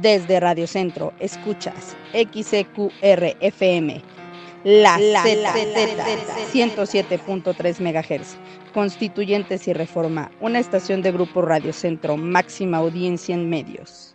Desde Radio Centro, escuchas XCQR FM, la, la, 107.3 MHz, Constituyentes y Reforma, una estación de Grupo Radio Centro, máxima audiencia en medios.